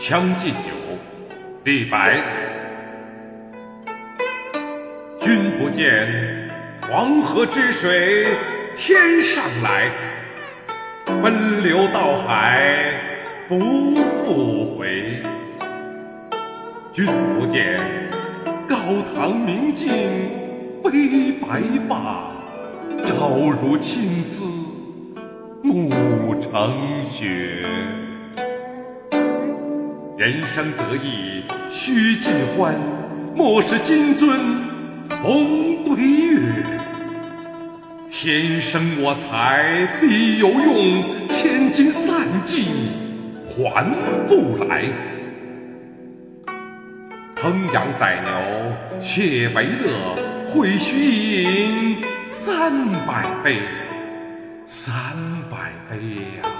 《将进酒》李白。君不见，黄河之水天上来，奔流到海不复回。君不见，高堂明镜悲白发，朝如青丝暮成雪。人生得意须尽欢，莫使金樽空对月。天生我材必有用，千金散尽还复来。烹羊宰牛且为乐，会须一饮三百杯，三百杯呀！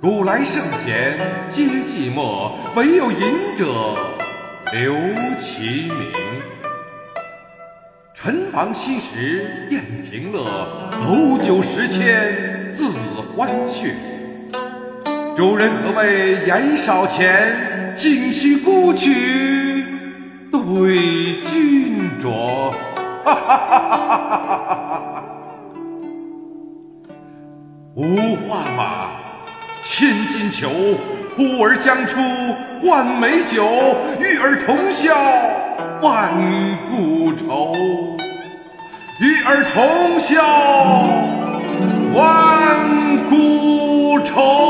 古来圣贤皆寂寞，惟有饮者留其名。陈王昔时宴平乐，斗酒十千恣欢谑。主人何为言少钱？径须沽取对君酌。哈哈哈哈哈！五花马。千金裘呼儿将出换美酒与尔同销万古愁。与尔同销万古愁。